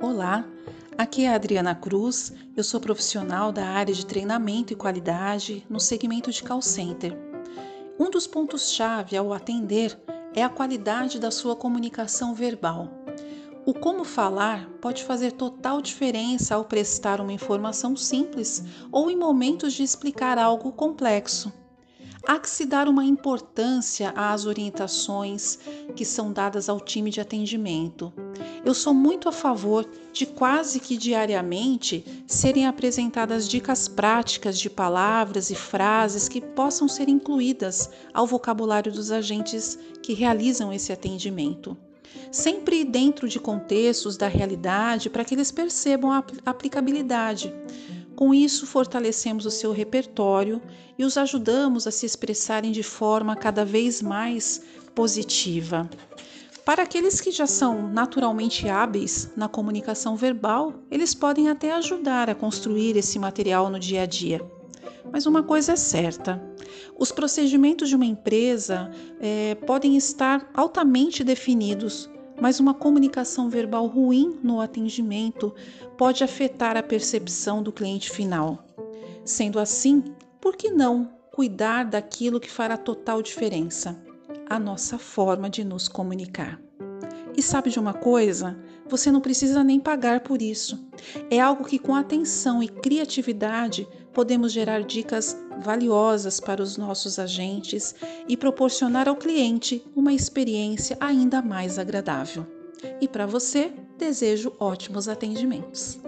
Olá, aqui é a Adriana Cruz, eu sou profissional da área de treinamento e qualidade no segmento de call center. Um dos pontos-chave ao atender é a qualidade da sua comunicação verbal. O como falar pode fazer total diferença ao prestar uma informação simples ou em momentos de explicar algo complexo há que se dar uma importância às orientações que são dadas ao time de atendimento. Eu sou muito a favor de quase que diariamente serem apresentadas dicas práticas de palavras e frases que possam ser incluídas ao vocabulário dos agentes que realizam esse atendimento sempre dentro de contextos da realidade para que eles percebam a aplicabilidade. Com isso, fortalecemos o seu repertório e os ajudamos a se expressarem de forma cada vez mais positiva. Para aqueles que já são naturalmente hábeis na comunicação verbal, eles podem até ajudar a construir esse material no dia a dia. Mas uma coisa é certa: os procedimentos de uma empresa é, podem estar altamente definidos, mas uma comunicação verbal ruim no atendimento pode afetar a percepção do cliente final. Sendo assim, por que não cuidar daquilo que fará total diferença? A nossa forma de nos comunicar. E sabe de uma coisa? Você não precisa nem pagar por isso. É algo que, com atenção e criatividade, podemos gerar dicas valiosas para os nossos agentes e proporcionar ao cliente uma experiência ainda mais agradável. E para você, desejo ótimos atendimentos.